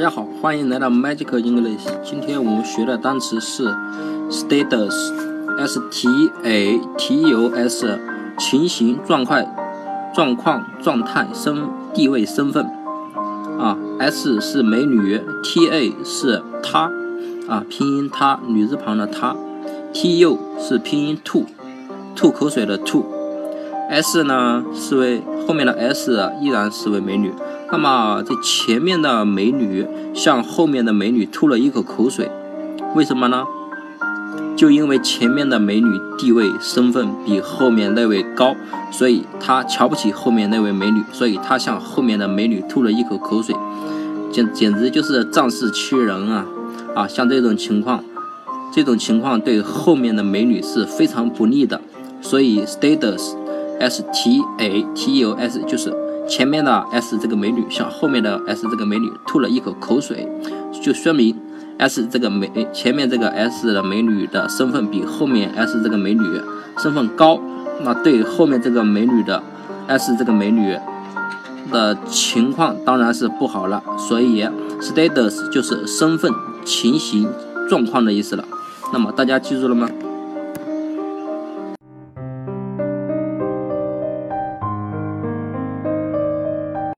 大家好，欢迎来到 Magic English。今天我们学的单词是 status，s t a t u s，情形、状况、状况、状态、身地位、身份。啊，s 是美女，t a 是她，啊，拼音她，女字旁的她，t u 是拼音吐，吐口水的吐。s 呢是为后面的 s 依然是为美女。那么这前面的美女向后面的美女吐了一口口水，为什么呢？就因为前面的美女地位身份比后面那位高，所以她瞧不起后面那位美女，所以她向后面的美女吐了一口口水，简简直就是仗势欺人啊！啊，像这种情况，这种情况对后面的美女是非常不利的，所以 status s t a t u s 就是。前面的 S 这个美女向后面的 S 这个美女吐了一口口水，就说明 S 这个美前面这个 S 的美女的身份比后面 S 这个美女身份高，那对后面这个美女的 S 这个美女的情况当然是不好了。所以 status 就是身份、情形、状况的意思了。那么大家记住了吗？